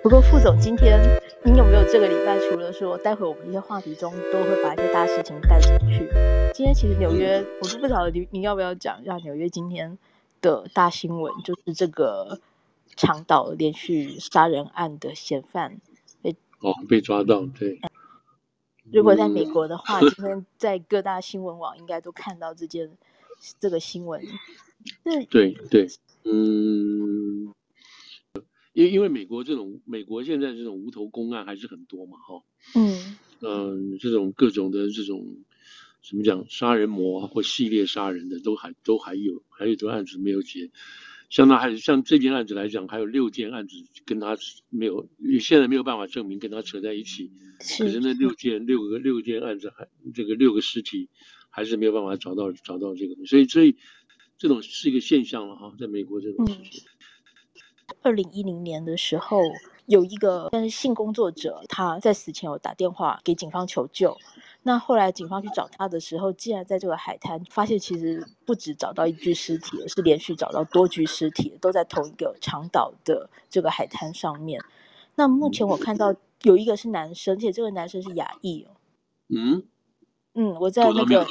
不过副总，今天你有没有这个礼拜？除了说待会我们一些话题中都会把一些大事情带进去。今天其实纽约，我都不知道你你要不要讲一下纽约今天的大新闻，就是这个长岛连续杀人案的嫌犯被哦被抓到。对，如果在美国的话，今天在各大新闻网应该都看到这件这个新闻。对对对，嗯。因为因为美国这种美国现在这种无头公案还是很多嘛，哈，嗯。嗯，这种各种的这种怎么讲杀人魔或系列杀人的都还都还有，还有很多案子没有结，像那还像这件案子来讲，还有六件案子跟他没有，现在没有办法证明跟他扯在一起，是可是那六件六个六件案子还这个六个尸体还是没有办法找到找到这个，所以所以这种是一个现象了哈，在美国这种事情。嗯二零一零年的时候，有一个但是性工作者，他在死前有打电话给警方求救。那后来警方去找他的时候，竟然在这个海滩发现，其实不止找到一具尸体，而是连续找到多具尸体，都在同一个长岛的这个海滩上面。那目前我看到有一个是男生，而且这个男生是亚裔哦。嗯。嗯，我在那个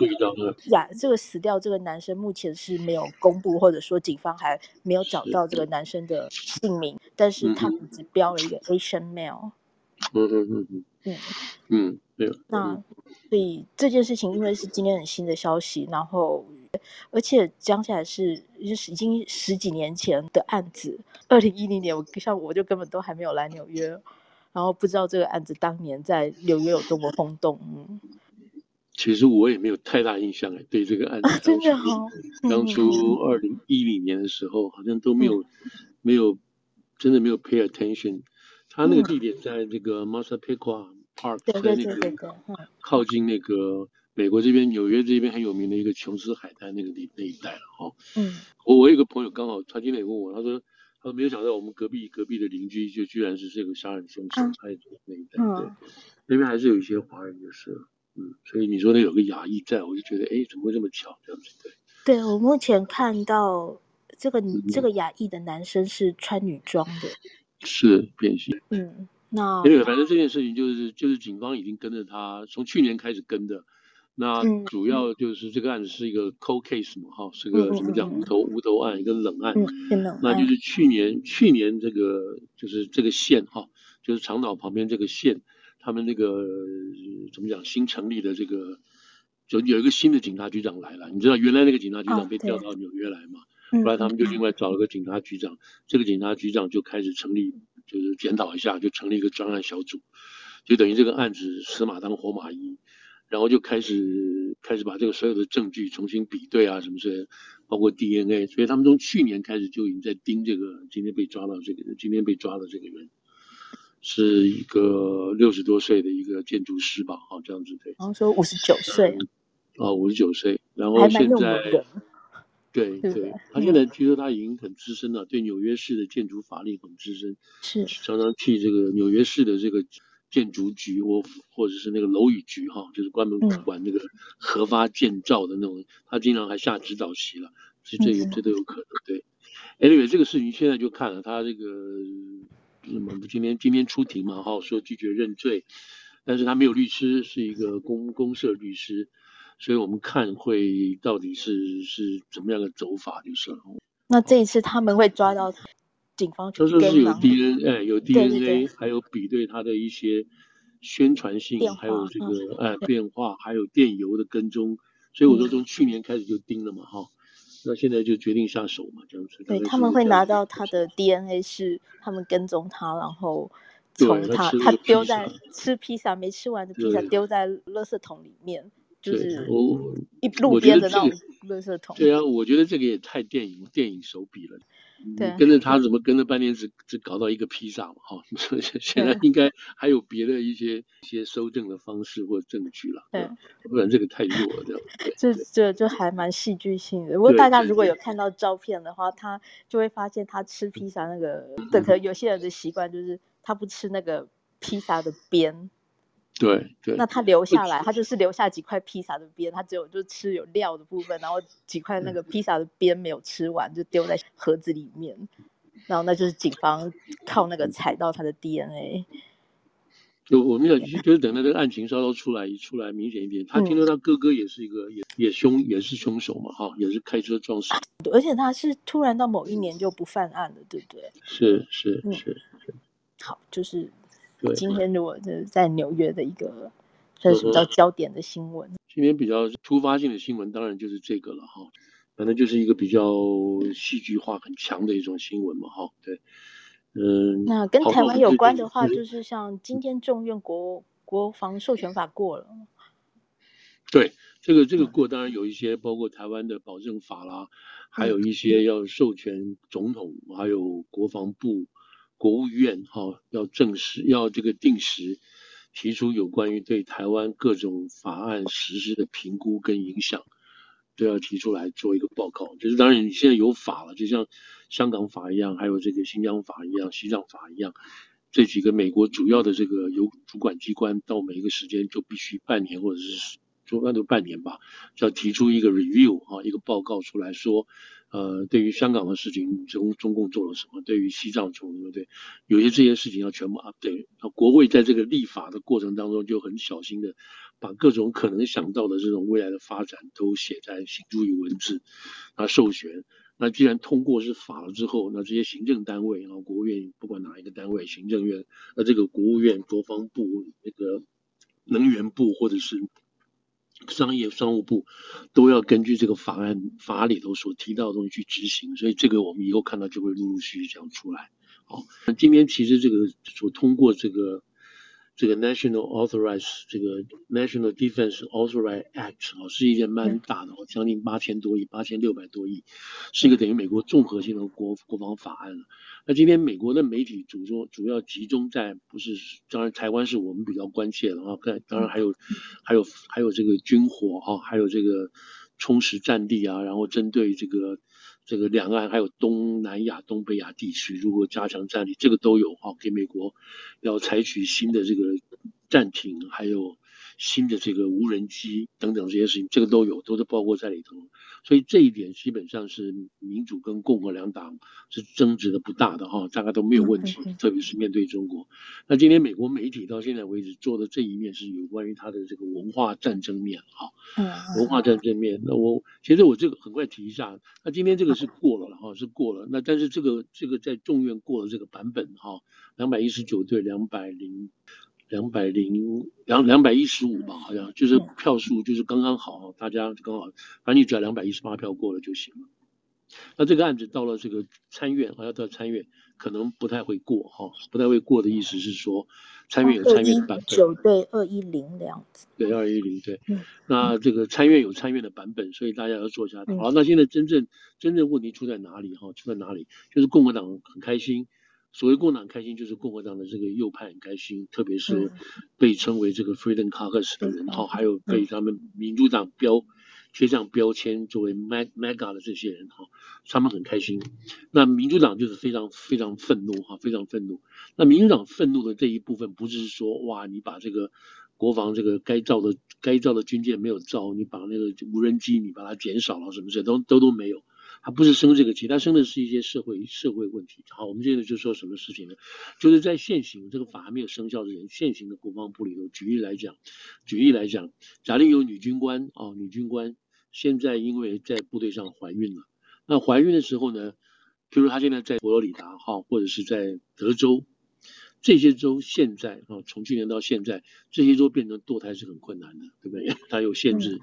呀，这个死掉这个男生目前是没有公布，或者说警方还没有找到这个男生的姓名，但是他们只标了一个 Asian male。嗯嗯嗯嗯嗯嗯，对。那所以这件事情因为是今天很新的消息，然后而且讲起来是就是已经十几年前的案子，二零一零年我像我就根本都还没有来纽约，然后不知道这个案子当年在纽约有多么轰动。嗯。其实我也没有太大印象哎，对这个案子，啊、真的好、哦。当初二零一零年的时候，好像都没有、嗯、没有真的没有 pay attention。他那个地点在这个 Massapequa Park，在那个靠近那个美国这边纽约这边很有名的一个琼斯海滩那个地那一带了哈。嗯。我我有一个朋友刚好他今天也问我，他说他说没有想到我们隔壁隔壁的邻居就居然是这个杀人凶手，他也住那一带，对，那边还是有一些华人就是。嗯，所以你说的有个雅裔在，我就觉得，哎，怎么会这么巧？这样子对。对，我目前看到这个、嗯、这个亚裔的男生是穿女装的，是变性。嗯，那因为反正这件事情就是就是警方已经跟着他，从去年开始跟的。那主要就是这个案子是一个 cold case 嘛，哈，是个怎么讲无头无头案，一个冷案。嗯。那就是去年去年这个就是这个县哈，就是长岛旁边这个县。他们那个怎么讲？新成立的这个，就有一个新的警察局长来了。你知道原来那个警察局长被调到纽约来嘛？后来他们就另外找了个警察局长，这个警察局长就开始成立，就是检讨一下，就成立一个专案小组，就等于这个案子死马当活马医，然后就开始开始把这个所有的证据重新比对啊什么之类的，包括 DNA。所以他们从去年开始就已经在盯这个今天被抓到这个人，今天被抓的这个人。是一个六十多岁的一个建筑师吧，好这样子对。然后说五十九岁。啊，五十九岁，然后现在。对对，他现在据说他已经很资深了，对纽约市的建筑法律很资深，是常常去这个纽约市的这个建筑局或或者是那个楼宇局哈，就是专门管那个核发建造的那种，他经常还下指导席了，这这这都有可能对。Anyway，这个事情现在就看了他这个。那么今天今天出庭嘛，哈，说拒绝认罪，但是他没有律师，是一个公公社律师，所以我们看会到底是是怎么样的走法就是了。那这一次他们会抓到他，警方他说是有 DNA，哎，有 DNA，还有比对他的一些宣传性，还有这个、嗯、哎变化，还有电邮的跟踪，所以我说从去年开始就盯了嘛，哈。那现在就决定下手嘛，这样子。对，他们会拿到他的 DNA，是他们跟踪他，然后从他他丢在 吃披萨没吃完的披萨丢在垃圾桶里面，就是一路边的那种垃圾桶。对啊，我觉得这个也太电影电影手笔了。对，跟着他怎么跟着半天只只搞到一个披萨嘛？哈，所以现在应该还有别的一些一些收证的方式或证据了。对，不然这个太弱了，这样。这这就还蛮戏剧性的。如果大家如果有看到照片的话，他就会发现他吃披萨那个，对，可能有些人的习惯就是他不吃那个披萨的边。对对，那他留下来，他就是留下几块披萨的边，他只有就吃有料的部分，然后几块那个披萨的边没有吃完，就丢在盒子里面。然后那就是警方靠那个采到他的 DNA。就我们讲，就是等到这个案情稍稍出来，出来明显一点。他听说他哥哥也是一个，也也凶，也是凶手嘛，哈，也是开车撞死。而且他是突然到某一年就不犯案了，对不对？是是是是。好，就是今天如果是在纽约的一个算是比较焦点的新闻。今天比较突发性的新闻，当然就是这个了，哈。反正就是一个比较戏剧化很强的一种新闻嘛，哈，对。嗯，那跟台湾有关的话，就是像今天众院国国防授权法过了。对，这个这个过，当然有一些包括台湾的保证法啦，还有一些要授权总统，还有国防部、国务院哈，要正式要这个定时提出有关于对台湾各种法案实施的评估跟影响。都要提出来做一个报告，就是当然你现在有法了，就像香港法一样，还有这个新疆法一样、西藏法一样，这几个美国主要的这个有主管机关，到每一个时间就必须半年或者是就那就半年吧，就要提出一个 review 啊，一个报告出来说，呃，对于香港的事情中中共做了什么，对于西藏做了什么，对，有些这些事情要全部 update。那国会在这个立法的过程当中就很小心的。把各种可能想到的这种未来的发展都写在行诸于文字，啊，授权。那既然通过是法了之后，那这些行政单位，然后国务院不管哪一个单位，行政院，那这个国务院、国防部、那个能源部或者是商业商务部，都要根据这个法案法里头所提到的东西去执行。所以这个我们以后看到就会陆陆续续这样出来。好，那今天其实这个所通过这个。这个 National Authorized 这个 National Defense Authorized Act 啊，是一件蛮大的，将近八千多亿，八千六百多亿，是一个等于美国综合性的国国防法案了。那今天美国的媒体主中主要集中在不是，当然台湾是我们比较关切的啊，当然还有还有还有这个军火啊，还有这个充实战力啊，然后针对这个。这个两岸还有东南亚、东北亚地区，如果加强战力，这个都有哈，给美国要采取新的这个暂停，还有。新的这个无人机等等这些事情，这个都有，都是包括在里头。所以这一点基本上是民主跟共和两党是争执的不大的哈，大概都没有问题。特别是面对中国，那今天美国媒体到现在为止做的这一面是有关于它的这个文化战争面哈，文化战争面。那我其实我这个很快提一下，那今天这个是过了了哈，是过了。那但是这个这个在众院过了这个版本哈，两百一十九对两百零。两百零两两百一十五吧，好像就是票数就是刚刚好，大家刚好，反正你只要两百一十八票过了就行了。那这个案子到了这个参院，好像到参院可能不太会过哈，不太会过的意思是说，参院有参院的版本，九对二一零这样子。对，二一零对。那这个参院有参院的版本，所以大家要做一下。好，那现在真正真正问题出在哪里哈？出在哪里？就是共和党很开心。所谓共党开心，就是共和党的这个右派很开心，特别是被称为这个 Freedom Caucus 的人，哈，还有被他们民主党标贴上标签作为 MAGA 的这些人，哈，他们很开心。那民主党就是非常非常愤怒，哈，非常愤怒。那民主党愤怒的这一部分，不是说哇，你把这个国防这个该造的该造的军舰没有造，你把那个无人机你把它减少了，什么事都都都没有。他不是生这个气，他生的是一些社会社会问题。好，我们现在就说什么事情呢？就是在现行这个法还没有生效之前，现行的国防部里头，举例来讲，举例来讲，假定有女军官啊，女军官现在因为在部队上怀孕了，那怀孕的时候呢，譬如她现在在佛罗里达哈，或者是在德州，这些州现在啊，从去年到现在，这些州变成堕胎是很困难的，对不对？它有限制，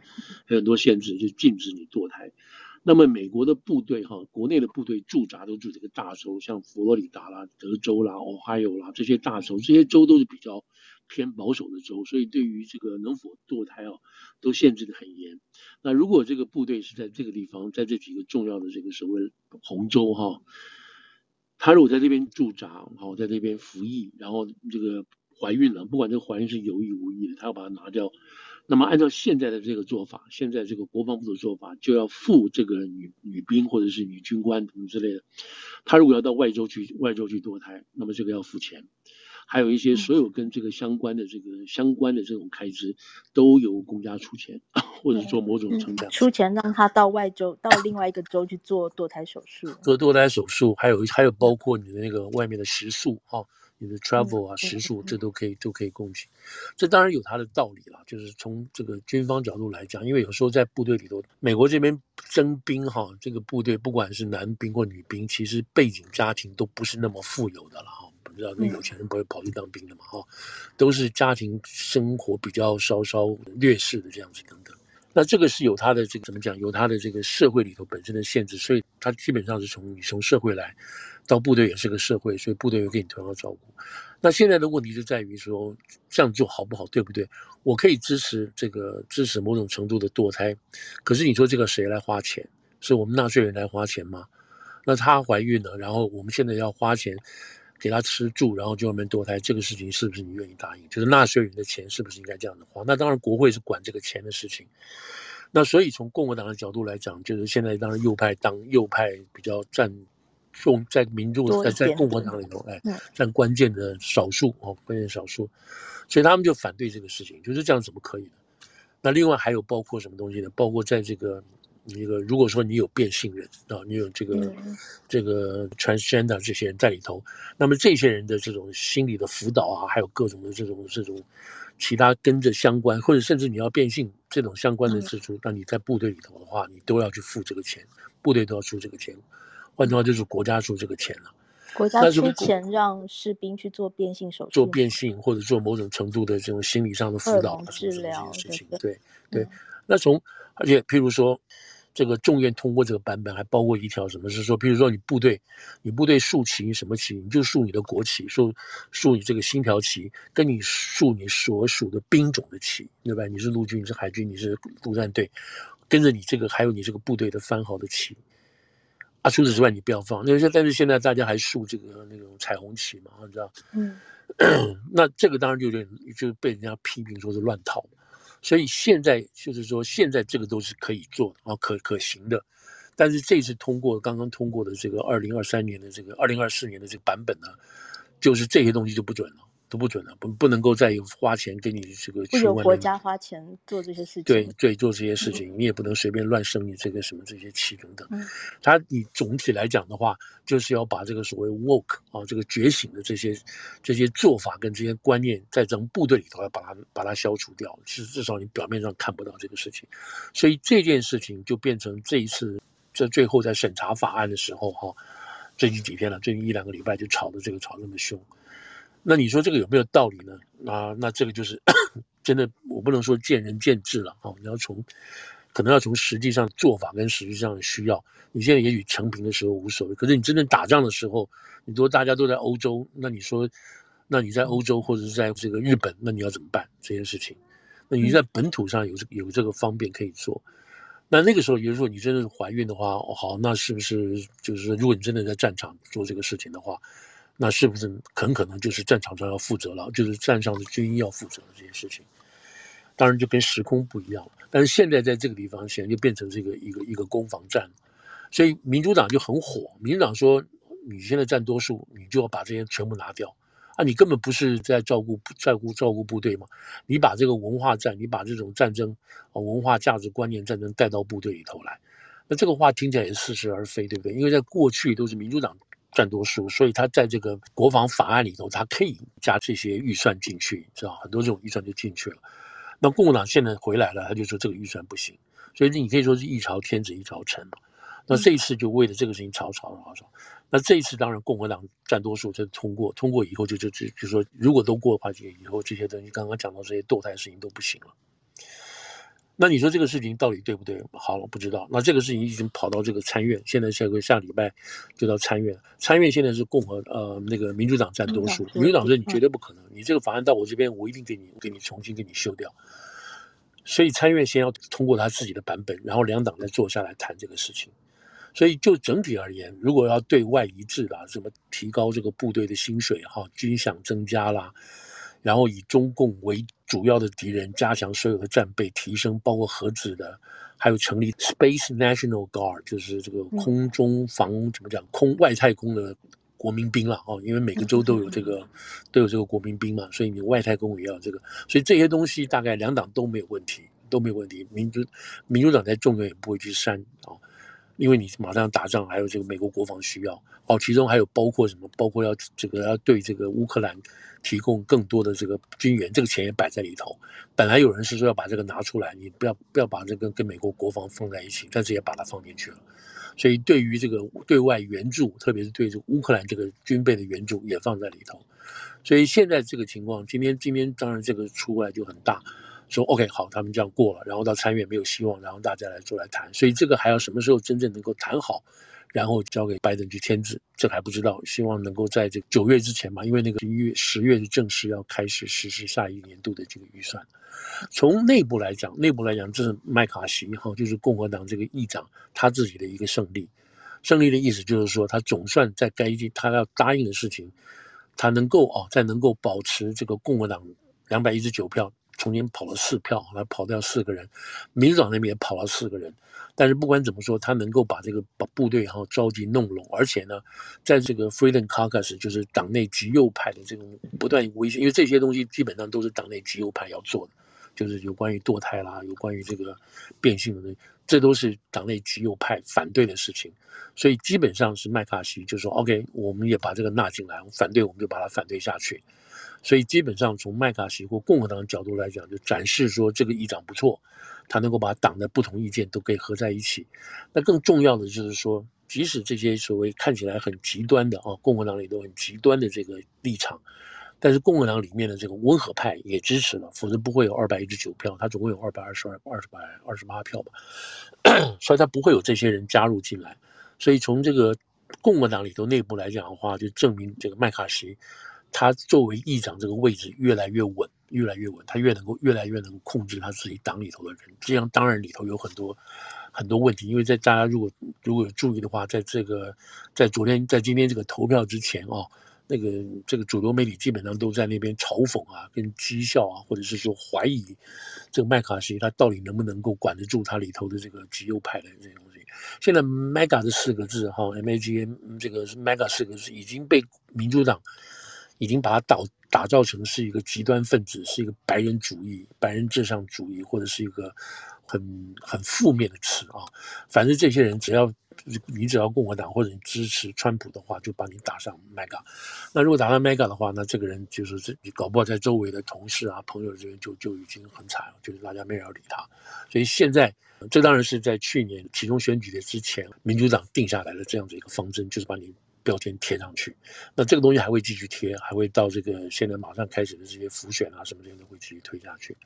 有很多限制，就禁止你堕胎。那么美国的部队哈，国内的部队驻扎都驻这个大州，像佛罗里达啦、德州啦、Ohio 啦这些大州，这些州都是比较偏保守的州，所以对于这个能否堕胎啊，都限制得很严。那如果这个部队是在这个地方，在这几个重要的这个所谓红州哈，他如果在这边驻扎，好，在这边服役，然后这个怀孕了，不管这个怀孕是有意无意的，他要把它拿掉。那么按照现在的这个做法，现在这个国防部的做法，就要付这个女女兵或者是女军官什么之类的，她如果要到外州去外州去堕胎，那么这个要付钱。还有一些所有跟这个相关的这个相关的这种开支，都由公家出钱，或者做某种成长、嗯、出钱让他到外州，到另外一个州去做堕胎手术，做堕胎手术，还有还有包括你的那个外面的食宿哈。哦你的 travel 啊，食宿这都可以，都可以共情。这当然有它的道理了，就是从这个军方角度来讲，因为有时候在部队里头，美国这边征兵哈，这个部队不管是男兵或女兵，其实背景家庭都不是那么富有的了哈。不知道那有钱人不会跑去当兵的嘛哈，都是家庭生活比较稍稍劣势的这样子等等。那这个是有他的这个怎么讲？有他的这个社会里头本身的限制，所以他基本上是从你从社会来到部队也是个社会，所以部队会给你同样照顾。那现在的问题就在于说这样做好不好，对不对？我可以支持这个支持某种程度的堕胎，可是你说这个谁来花钱？是我们纳税人来花钱吗？那她怀孕了，然后我们现在要花钱。给她吃住，然后就外面堕胎，这个事情是不是你愿意答应？就是纳税人的钱是不是应该这样的花？那当然，国会是管这个钱的事情。那所以从共和党的角度来讲，就是现在当然右派当右派比较占重，在民众在在共和党里头，哎，占关键的少数哦，关键少数，所以他们就反对这个事情，就是这样怎么可以呢？那另外还有包括什么东西呢？包括在这个。那个，如果说你有变性人啊，你有这个、嗯、这个 transgender 这些人在里头，那么这些人的这种心理的辅导啊，还有各种的这种这种其他跟着相关，或者甚至你要变性这种相关的支出，那、嗯、你在部队里头的话，你都要去付这个钱，部队都要出这个钱，换句话就是国家出这个钱了。国家出钱让士兵去做变性手术，做变性或者做某种程度的这种心理上的辅导治疗事情，对对，嗯。那从而且譬如说。这个众院通过这个版本，还包括一条什么？是说，譬如说你部队，你部队竖旗什么旗？你就竖你的国旗，竖竖你这个星条旗，跟你竖你所属的兵种的旗，对吧？你是陆军，你是海军，你是陆战队，跟着你这个还有你这个部队的番号的旗。啊，除此之外你不要放。那些但是现在大家还竖这个那种彩虹旗嘛，你知道？嗯，那这个当然就有点就被人家批评说是乱套。所以现在就是说，现在这个都是可以做的啊，可可行的。但是这次通过刚刚通过的这个二零二三年的这个二零二四年的这个版本呢，就是这些东西就不准了。都不准了，不不能够再有花钱给你这个。不由国家花钱做这些事情。对对，做这些事情，嗯、你也不能随便乱生你这个什么这些气等等。嗯。他你总体来讲的话，就是要把这个所谓 woke 啊，这个觉醒的这些这些做法跟这些观念，在咱们部队里头要把它把它消除掉。其实至少你表面上看不到这个事情，所以这件事情就变成这一次这最后在审查法案的时候哈，最近几天了，最近一两个礼拜就吵得这个吵那么凶。那你说这个有没有道理呢？啊，那这个就是真的，我不能说见仁见智了啊。你要从，可能要从实际上做法跟实际上的需要。你现在也许成平的时候无所谓，可是你真正打仗的时候，你说大家都在欧洲，那你说，那你在欧洲或者是在这个日本，那你要怎么办这件事情？那你在本土上有这有这个方便可以做。那那个时候，比如说你真的是怀孕的话，哦，好，那是不是就是，如果你真的在战场做这个事情的话？那是不是很可能就是战场上要负责了？就是战上的军医要负责的这件事情，当然就跟时空不一样了。但是现在在这个地方，现在就变成这个一个一个攻防战，所以民主党就很火。民主党说：“你现在占多数，你就要把这些全部拿掉啊！你根本不是在照顾照顾照顾部队嘛？你把这个文化战，你把这种战争啊文化价值观念战争带到部队里头来，那这个话听起来也似是而非，对不对？因为在过去都是民主党。”占多数，所以他在这个国防法案里头，他可以加这些预算进去，知道很多这种预算就进去了。那共和党现在回来了，他就说这个预算不行，所以你可以说是一朝天子一朝臣嘛。那这一次就为了这个事情吵吵吵吵。那这一次当然共和党占多数，就通过，通过以后就就就就说如果都过的话，就以后这些东西刚刚讲到这些堕胎事情都不行了。那你说这个事情到底对不对？好，了不知道。那这个事情已经跑到这个参院，现在下个下礼拜就到参院。参院现在是共和呃那个民主党占多数，民主党说你绝对不可能，你这个法案到我这边，我一定给你给你重新给你修掉。所以参院先要通过他自己的版本，然后两党再坐下来谈这个事情。所以就整体而言，如果要对外一致啦，什么提高这个部队的薪水哈，军饷增加啦。然后以中共为主要的敌人，加强所有的战备，提升包括核子的，还有成立 Space National Guard，就是这个空中防怎么讲空外太空的国民兵了哦，因为每个州都有这个都有这个国民兵嘛，所以你外太空也要这个，所以这些东西大概两党都没有问题，都没有问题。民主民主党在众院也不会去删哦，因为你马上要打仗，还有这个美国国防需要哦，其中还有包括什么？包括要这个要对这个乌克兰提供更多的这个军援，这个钱也摆在里头。本来有人是说要把这个拿出来，你不要不要把这个跟美国国防放在一起，但是也把它放进去了。所以，对于这个对外援助，特别是对这乌克兰这个军备的援助，也放在里头。所以现在这个情况，今天今天当然这个出来就很大，说 OK 好，他们这样过了，然后到参院没有希望，然后大家来坐来谈。所以这个还要什么时候真正能够谈好，然后交给拜登去签字，这还不知道。希望能够在这九月之前嘛，因为那个一月十月就正式要开始实施下一年度的这个预算。从内部来讲，内部来讲，这是麦卡锡哈，就是共和党这个议长他自己的一个胜利。胜利的意思就是说，他总算在该他要答应的事情，他能够哦，在能够保持这个共和党两百一十九票，中间跑了四票，来跑掉四个人，民主党那边也跑了四个人。但是不管怎么说，他能够把这个把部队哈召集弄拢，而且呢，在这个 Freedom Caucus 就是党内极右派的这种不断威胁，因为这些东西基本上都是党内极右派要做的。就是有关于堕胎啦，有关于这个变性的东西，这都是党内极右派反对的事情，所以基本上是麦卡锡就说 OK，我们也把这个纳进来，反对我们就把它反对下去，所以基本上从麦卡锡或共和党的角度来讲，就展示说这个议长不错，他能够把党的不同意见都可以合在一起。那更重要的就是说，即使这些所谓看起来很极端的啊，共和党里都很极端的这个立场。但是共和党里面的这个温和派也支持了，否则不会有二百一十九票，他总共有二百二十二、二十百、二十八票吧，所以他不会有这些人加入进来。所以从这个共和党里头内部来讲的话，就证明这个麦卡锡他作为议长这个位置越来越稳，越来越稳，他越能够越来越能控制他自己党里头的人。这样当然里头有很多很多问题，因为在大家如果如果有注意的话，在这个在昨天在今天这个投票之前哦。那个这个主流媒体基本上都在那边嘲讽啊，跟讥笑啊，或者是说怀疑这个麦卡锡他到底能不能够管得住他里头的这个极右派的这些东西。现在 “MAGA” 这四个字哈，M A G A 这个是 “MAGA” 四个字已经被民主党已经把它打打造成是一个极端分子，是一个白人主义、白人至上主义，或者是一个很很负面的词啊。反正这些人只要。你只要共和党或者你支持川普的话，就把你打上 mega。那如果打上 mega 的话，那这个人就是这你搞不好在周围的同事啊、朋友这边就就已经很惨了，就是大家没人要理他。所以现在这当然是在去年其中选举的之前，民主党定下来的这样子一个方针，就是把你标签贴上去。那这个东西还会继续贴，还会到这个现在马上开始的这些辅选啊什么这些都会继续推下去。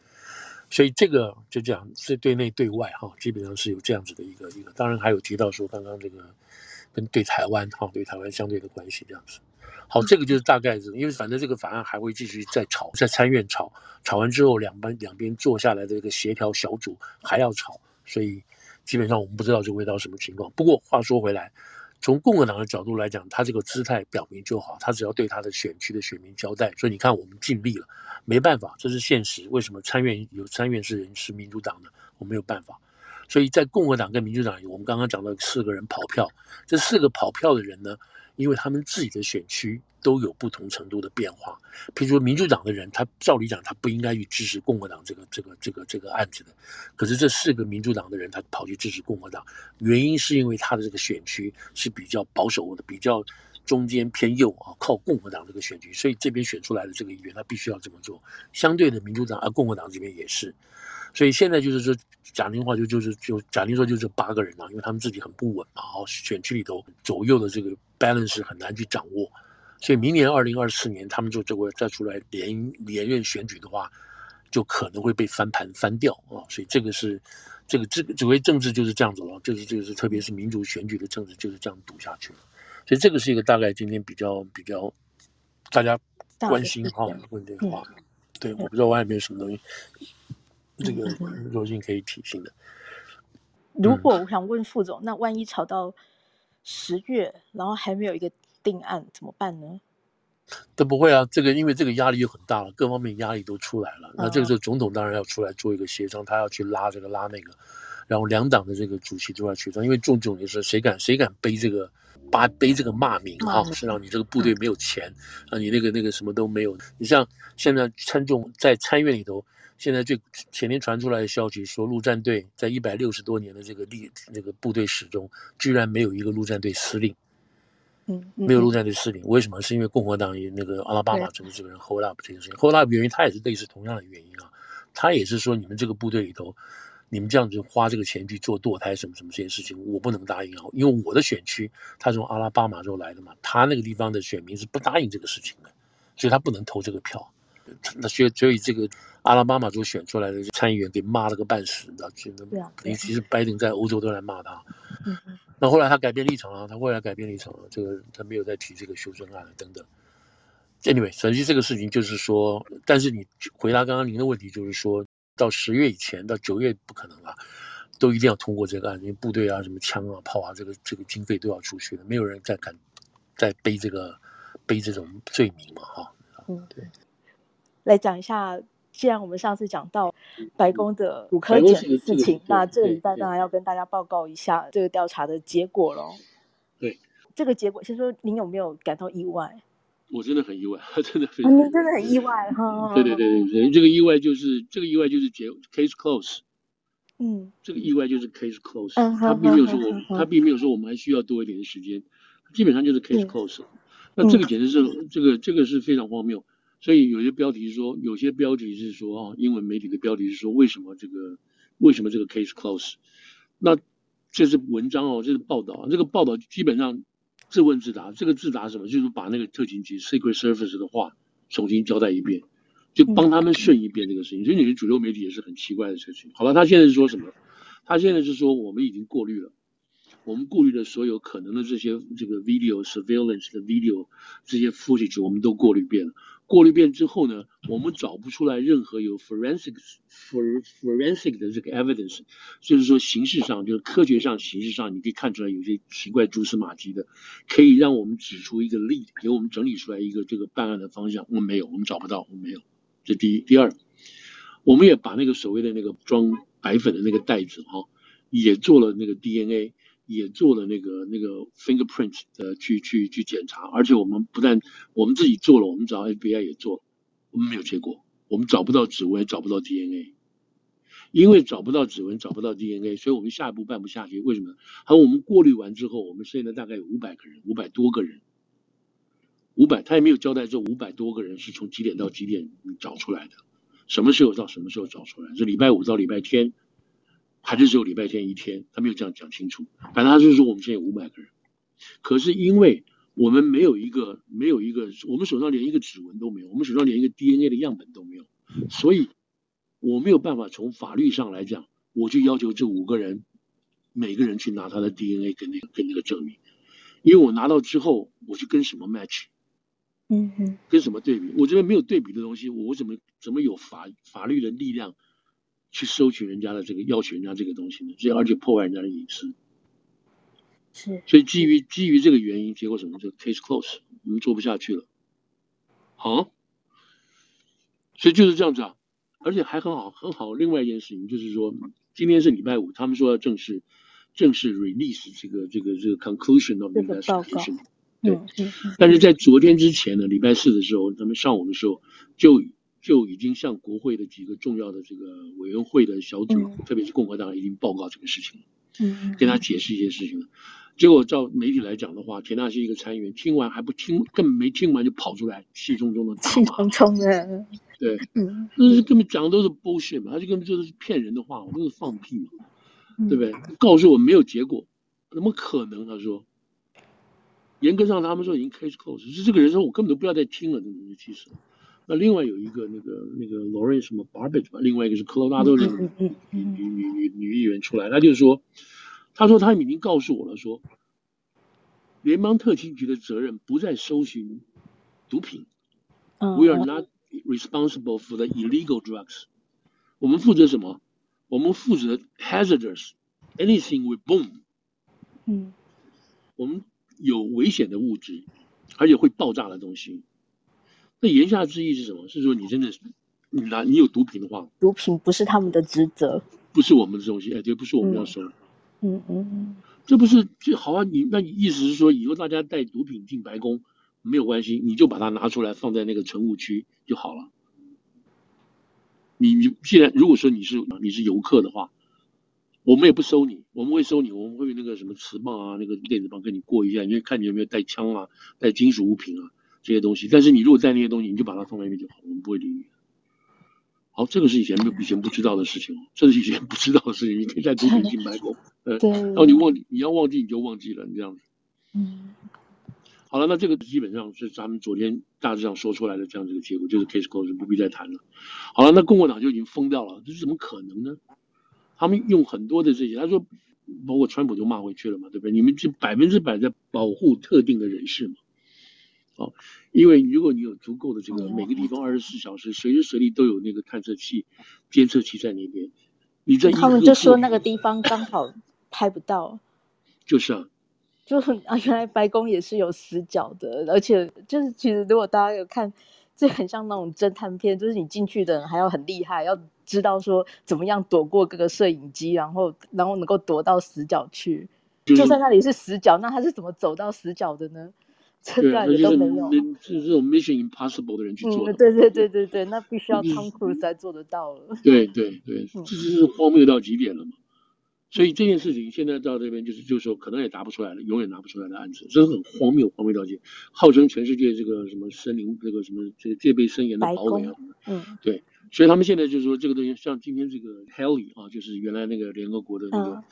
所以这个就这样，是对内对外哈，基本上是有这样子的一个一个。当然还有提到说，刚刚这个跟对台湾哈，对台湾相对的关系这样子。好，这个就是大概是，因为反正这个法案还会继续再吵，在参院吵，吵完之后两边两边坐下来的这个协调小组还要吵，所以基本上我们不知道这会到什么情况。不过话说回来。从共和党的角度来讲，他这个姿态表明就好，他只要对他的选区的选民交代，所以你看我们尽力了，没办法，这是现实。为什么参院有参院是人是民主党呢，我没有办法。所以在共和党跟民主党，我们刚刚讲到四个人跑票，这四个跑票的人呢，因为他们自己的选区都有不同程度的变化，譬如说民主党的人，他照理讲他不应该去支持共和党这个这个这个这个案子的，可是这四个民主党的人他跑去支持共和党，原因是因为他的这个选区是比较保守的，比较中间偏右啊，靠共和党这个选区，所以这边选出来的这个议员他必须要这么做。相对的，民主党啊共和党这边也是。所以现在就是说，假定话就就是就假定说就这八个人啊，因为他们自己很不稳嘛，然后选区里头左右的这个 balance 很难去掌握，所以明年二零二四年他们就这个再出来连连任选举的话，就可能会被翻盘翻掉啊，所以这个是这个这个所谓政治就是这样子了，就是就是特别是民主选举的政治就是这样赌下去了，所以这个是一个大概今天比较比较大家关心哈问这个话，对，我不知道外面有什么东西。这个柔性可以提醒的。如果我想问副总，嗯、那万一吵到十月，然后还没有一个定案，怎么办呢？都不会啊，这个因为这个压力就很大了，各方面压力都出来了。那这个时候总统当然要出来做一个协商，他要去拉这个拉那个，然后两党的这个主席都要协商，因为重点就是谁敢谁敢背这个把背这个骂名啊，是让你这个部队没有钱啊，你那个那个什么都没有。你像现在参众在参院里头，现在最前天传出来的消息说，陆战队在一百六十多年的这个历那个部队史中，居然没有一个陆战队司令。嗯，没有陆战队视频，为什么？是因为共和党那个阿拉巴马州这个人 hold up 这件事情，hold up 原因他也是类似同样的原因啊，他也是说你们这个部队里头。你们这样子花这个钱去做堕胎什么什么这些事情，我不能答应啊！因为我的选区他从阿拉巴马州来的嘛，他那个地方的选民是不答应这个事情的，所以他不能投这个票。那所以所以这个阿拉巴马州选出来的参议员给骂了个半死，你知道？真的，尤其是拜登在欧洲都来骂他。嗯。那后来他改变立场了，他后来改变立场了，这个他没有再提这个修正案了等等。Anyway，实际这个事情就是说，但是你回答刚刚您的问题，就是说。到十月以前，到九月不可能了，都一定要通过这个案，因为部队啊、什么枪啊、炮啊，这个这个经费都要出去的，没有人再敢再背这个背这种罪名嘛，哈。嗯，对。来讲一下，既然我们上次讲到白宫的古柯碱的事情，那这个礼拜当然要跟大家报告一下这个调查的结果喽。对。这个结果，先说您有没有感到意外？我真的很意外，真的非常、啊。你真的很意外哈。对对对对，这个意外就是这个意外就是结 case close。嗯。这个意外就是 case close。嗯。他并没有说我，嗯、他并没有说我们还需要多一点的时间，基本上就是 case close。嗯、那这个简直是、嗯、这个这个是非常荒谬。所以有些标题说，有些标题是说啊，英文媒体的标题是说，为什么这个为什么这个 case close？那这是文章哦，这是报道，这个报道基本上。自问自答，这个自答什么？就是把那个特勤局 Secret Service 的话重新交代一遍，就帮他们顺一遍这个事情。所以你的主流媒体也是很奇怪的事情。好吧，他现在是说什么？他现在是说我们已经过滤了，我们过滤了所有可能的这些这个 video surveillance 的 video 这些 footage，我们都过滤遍了。过滤遍之后呢，我们找不出来任何有 forensic for forensic 的这个 evidence，就是说形式上就是科学上形式上你可以看出来有些奇怪蛛丝马迹的，可以让我们指出一个 lead，给我们整理出来一个这个办案的方向。我们没有，我们找不到，我们没有。这第一，第二，我们也把那个所谓的那个装白粉的那个袋子哈，也做了那个 DNA。也做了那个那个 fingerprint 的去去去检查，而且我们不但我们自己做了，我们找 FBI 也做了，我们没有结果，我们找不到指纹，找不到 DNA，因为找不到指纹，找不到 DNA，所以我们下一步办不下去。为什么？还有我们过滤完之后，我们现在大概有五百个人，五百多个人，五百，他也没有交代这五百多个人是从几点到几点找出来的，什么时候到什么时候找出来，是礼拜五到礼拜天。还是只有礼拜天一天，他没有这样讲清楚。反正他就是说，我们现在有五百个人，可是因为我们没有一个没有一个，我们手上连一个指纹都没有，我们手上连一个 DNA 的样本都没有，所以我没有办法从法律上来讲，我就要求这五个人每个人去拿他的 DNA 跟那个跟那个证明，因为我拿到之后，我去跟什么 match，嗯哼，跟什么对比？我这边没有对比的东西，我怎么怎么有法法律的力量？去收取人家的这个，要求人家这个东西呢？这而且破坏人家的隐私，是。所以基于基于这个原因，结果什么？就 case close，我们做不下去了。好，所以就是这样子啊。而且还很好，很好。另外一件事情就是说，今天是礼拜五，他们说要正式正式 release 这个这个这个 conclusion of investigation。对。但是在昨天之前呢，礼拜四的时候，他们上午的时候就。就已经向国会的几个重要的这个委员会的小组，嗯、特别是共和党已经报告这个事情了，嗯，跟他解释一些事情了。结果照媒体来讲的话，田纳西一个参议员听完还不听，根本没听完就跑出来，气冲冲的大，气冲冲的，对，嗯，那是根本讲的都是 bullshit 嘛，他就根本就是骗人的话，我都是放屁嘛，嗯、对不对？告诉我没有结果，怎么可能？他说，严格上他们说已经 case closed，是这个人说我根本都不要再听了，这种其实。那另外有一个那个那个 Lauren 什么 Barbage 吧，另外一个是科罗拉多的女女女女女议员出来，她就是说，她说他们已经告诉我了，说联邦特勤局的责任不再搜寻毒品，We are not responsible for the illegal drugs。我们负责什么？我们负责 hazardous anything with boom。嗯，我们有危险的物质，而且会爆炸的东西。那言下之意是什么？是说你真的是你拿你有毒品的话，毒品不是他们的职责，不是我们的东西，哎，对不是我们要收。嗯嗯嗯。这不是最好啊？你那你意思是说，以后大家带毒品进白宫没有关系，你就把它拿出来放在那个乘务区就好了。你你既然如果说你是你是游客的话，我们也不收你，我们会收你，我们会那个什么磁棒啊，那个电子棒跟你过一下，因为看你有没有带枪啊、带金属物品啊这些东西。但是你如果带那些东西，你就把它放在那边就好，我们不会理你。好，这个是以前以前不知道的事情，这是以前不知道的事情。你可以带毒品进白宫，呃，然后你忘记你要忘记你就忘记了，你这样子。嗯。好了，那这个基本上是咱们昨天大致上说出来的这样这个结果，就是 case closed，不必再谈了。好了，那共和党就已经疯掉了，这是怎么可能呢？他们用很多的这些，他说，包括川普都骂回去了嘛，对不对？你们这百分之百在保护特定的人士嘛。哦，因为如果你有足够的这个每个地方二十四小时随时随地都有那个探测器、监测器在那边，你在他们就说那个地方刚好拍不到，就是啊，就很啊，原来白宫也是有死角的，而且就是其实如果大家有看，这很像那种侦探片，就是你进去的人还要很厉害，要知道说怎么样躲过各个摄影机，然后然后能够躲到死角去，就算那里是死角，那他是怎么走到死角的呢？对，那就是那是这种 Mission Impossible 的人去做的。嗯，对对对对对，那必须要 Tom Cruise 才做得到了。对对对，这就是荒谬到极点了嘛。所以这件事情现在到这边就是就是说可能也答不出来了，永远拿不出来的案子，真的很荒谬，荒谬到极点。号称全世界这个什么森林，这个什么这个戒备森严的堡垒啊，嗯，对。所以他们现在就是说这个东西，像今天这个 Haley 啊，就是原来那个联合国的那个。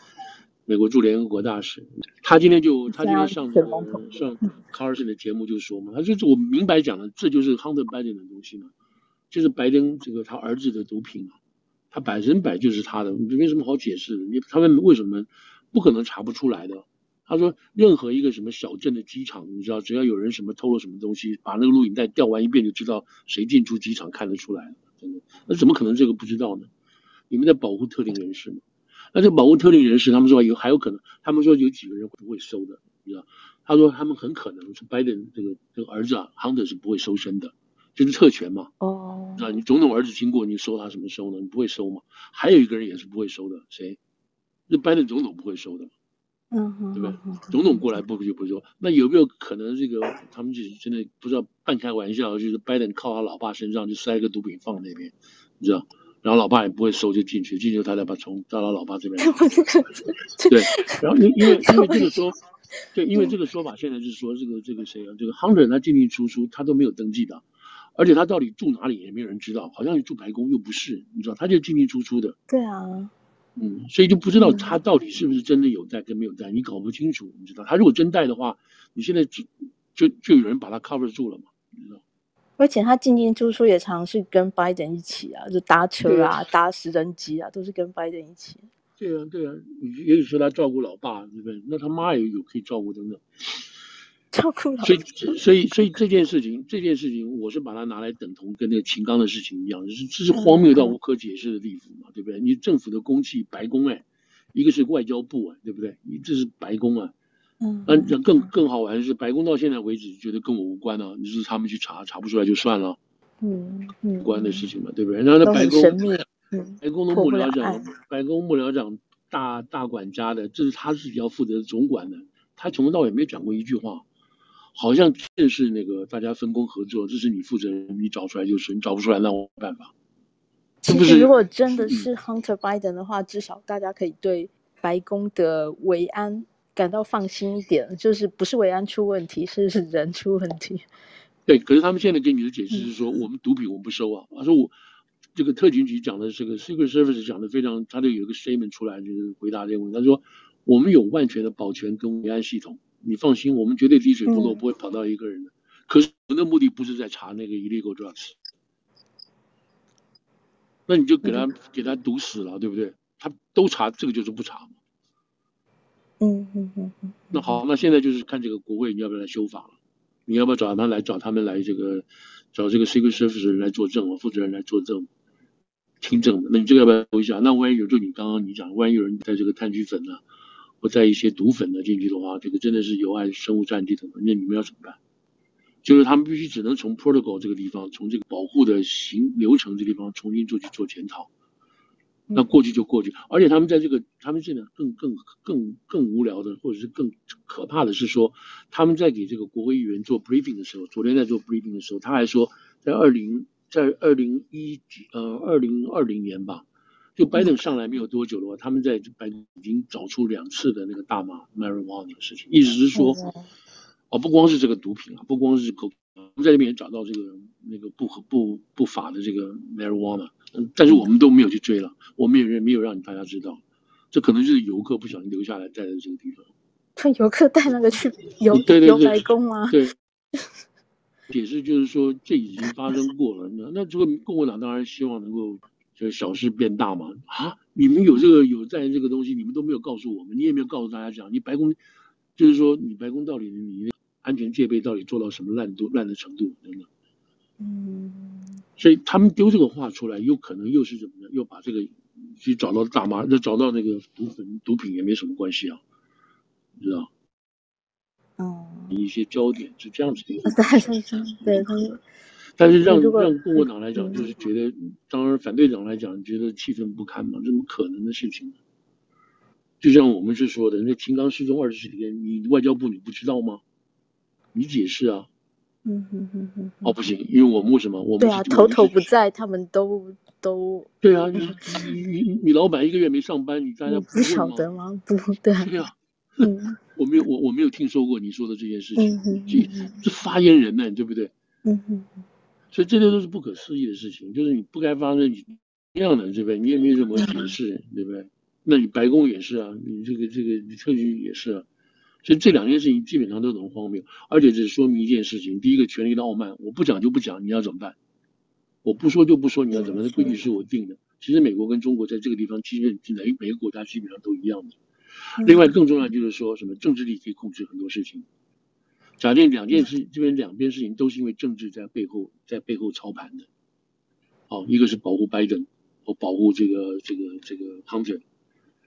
嗯美国驻联合国大使，他今天就他今天上上 Carson 的节目就说嘛，他就是我明白讲了，这就是 Hunter Biden 的东西嘛，就是拜登这个他儿子的毒品嘛，他百分百就是他的，你没什么好解释的，你他们为什么不可能查不出来的？他说任何一个什么小镇的机场，你知道，只要有人什么偷了什么东西，把那个录影带调完一遍，就知道谁进出机场看得出来了，真的，那怎么可能这个不知道呢？你们在保护特定人士吗？那这个保护特定人士，他们说有还有可能，他们说有几个人不会收的，你知道？他说他们很可能是拜登这个这个儿子啊，Hunter 是不会收身的，就是特权嘛。哦。那你总统儿子经过，你收他什么收呢？你不会收嘛？还有一个人也是不会收的，谁？那拜登总统不会收的，嗯哼，对不对？总统过来不就不说？那有没有可能这个他们就是真的不知道半开玩笑，就是拜登靠他老爸身上就塞个毒品放那边，你知道？然后老爸也不会收，就进去，进去他再把从到他老爸这边。对，然后因因为因为这个说，对，因为这个说法现在就是说这个这个谁啊，这个 Hunter 他进进出出他都没有登记的，而且他到底住哪里也没有人知道，好像住白宫又不是，你知道，他就进进出出的。对啊，嗯，所以就不知道他到底是不是真的有带跟没有带，你搞不清楚，你知道，他如果真带的话，你现在就就就有人把他 cover 住了嘛，你知道。而且他进进出出也常是跟拜登一起啊，就搭车啊、搭直升机啊，都是跟拜登一起。对啊，对啊，也许说他照顾老爸，对不对？那他妈也有可以照顾等等。照顾老爸。所以，所以，所以这件事情，这件事情，我是把它拿来等同跟那个秦刚的事情一样，就是这是荒谬到无可解释的地步嘛，对不对？你政府的公器，白宫哎，一个是外交部啊，对不对？你这是白宫啊。嗯，那这更更好玩的是，白宫到现在为止觉得跟我无关啊，你是他们去查，查不出来就算了，嗯嗯，无关的事情嘛，对不对？然后那白宫，嗯，白宫的幕僚长，白宫幕僚长大大管家的，这是他自己要负责总管的，他从头到尾没讲过一句话，好像正是那个大家分工合作，这是你负责人，你找出来就是，你找不出来那我没办法。其实如果真的是 Hunter Biden 的话，至少大家可以对白宫的维安。感到放心一点，就是不是维安出问题，是 人出问题。对，可是他们现在给你的解释是说，嗯、我们毒品我们不收啊。他说我这个特勤局讲的这个 Secret Service 讲的非常，他就有一个 statement 出来，就是回答这个问题。他说我们有万全的保全跟维安系统，你放心，我们绝对滴水不漏，不会跑到一个人的。嗯、可是我们的目的不是在查那个 illegal drugs，那你就给他、嗯、给他堵死了，对不对？他都查，这个就是不查。嗯嗯嗯嗯，那好，那现在就是看这个国会你要不要来修法了，你要不要找他来找他们来这个找这个 Secret Service 人来作证啊，负责人来作证听证的，那你这个要不要说一下？那万一有就你刚刚你讲，万一有人带这个炭疽粉呢，或带一些毒粉呢进去的话，这个真的是有碍生物战剂的，那你们要怎么办？就是他们必须只能从 Protocol 这个地方，从这个保护的行流程这个地方重新做去做检讨。那过去就过去，而且他们在这个，他们现在更更更更无聊的，或者是更可怕的是说，他们在给这个国会议员做 briefing 的时候，昨天在做 briefing 的时候，他还说，在二零在二零一几呃二零二零年吧，就拜登上来没有多久的话，他们在白宫已经找出两次的那个大麻 marijuana 的事情，意思是说，哦，不光是这个毒品啊，不光是狗，我们在这边也找到这个那个不合不不法的这个 marijuana。但是我们都没有去追了，我们也没有让大家知道，这可能就是游客不小心留下来带在这个地方。他游客带那个去游游白宫吗？对，解释就是说这已经发生过了。那那这个共和党当然希望能够就是小事变大嘛。啊，你们有这个有在这个东西，你们都没有告诉我们，你也没有告诉大家讲，你白宫就是说你白宫到底你安全戒备到底做到什么烂度烂的程度等等。嗯。所以他们丢这个话出来，有可能又是怎么样？又把这个去找到大麻，那找到那个毒品，毒品也没什么关系啊，你知道？嗯，一些焦点是这样子的。对，对，但是让让共和党来讲，就是觉得，当然反对党来讲，觉得气愤不堪嘛，这么可能的事情？就像我们是说的，那秦刚失踪二十几天，你外交部你不知道吗？你解释啊。嗯哼哼哼，哦，不行，因为我们为什么？我们对啊，头头不在，他们都都对啊，你你你老板一个月没上班，你大家不晓得吗？不，对啊，对啊，我没有我我没有听说过你说的这件事情，这这发言人呢，对不对？嗯哼，所以这些都是不可思议的事情，就是你不该发生一样的，对不对？你也没有什么解释，对不对？那你白宫也是啊，你这个这个你特区也是啊。所以这两件事情基本上都很荒谬，而且只说明一件事情：第一个，权力的傲慢，我不讲就不讲，你要怎么办？我不说就不说，你要怎么办？规矩是我定的。其实美国跟中国在这个地方，其实每每个国家基本上都一样的。另外，更重要就是说什么政治力可以控制很多事情。假定两件事，这边两边事情都是因为政治在背后在背后操盘的。哦，一个是保护拜登，或保护这个这个这个 Hunter，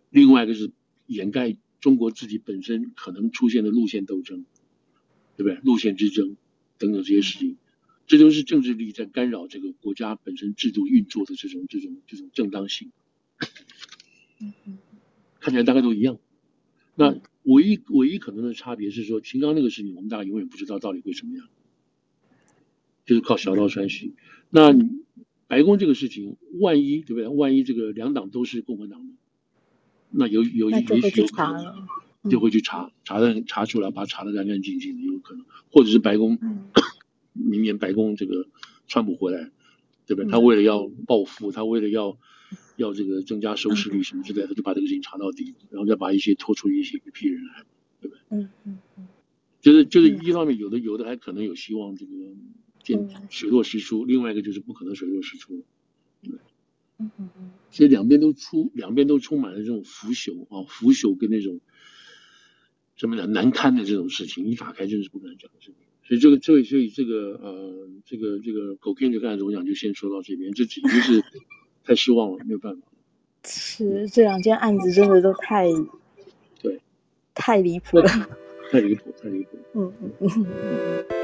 另外一个是掩盖。中国自己本身可能出现的路线斗争，对不对？路线之争等等这些事情，这都是政治力在干扰这个国家本身制度运作的这种这种这种正当性。看起来大概都一样。那唯一唯一可能的差别是说，秦刚那个事情，我们大概永远不知道到底会怎么样，就是靠小道消息。那白宫这个事情，万一对不对？万一这个两党都是共和党的。那有有也许有可能就会去查，查的查出来，把它查的干干净净的，有可能，或者是白宫 明年白宫这个川普回来，对不对？他为了要报复，他为了要要这个增加收视率什么之类的，他就把这个事情查到底，然后再把一些拖出一些一批人来，对不对？嗯嗯嗯，就是就是一方面有的有的还可能有希望这个见水落石出，另外一个就是不可能水落石出，对。嗯嗯嗯，所以两边都出，两边都充满了这种腐朽啊，腐朽跟那种什么的难堪的这种事情，一打开真是不敢讲的事情。所以这个，所以所以这个呃，这个这个 Cocaine 就刚才怎么讲，就先说到这边，这已经是 太失望了，没有办法。是这两件案子真的都太对，太离谱了，太离谱，太离谱。嗯嗯嗯。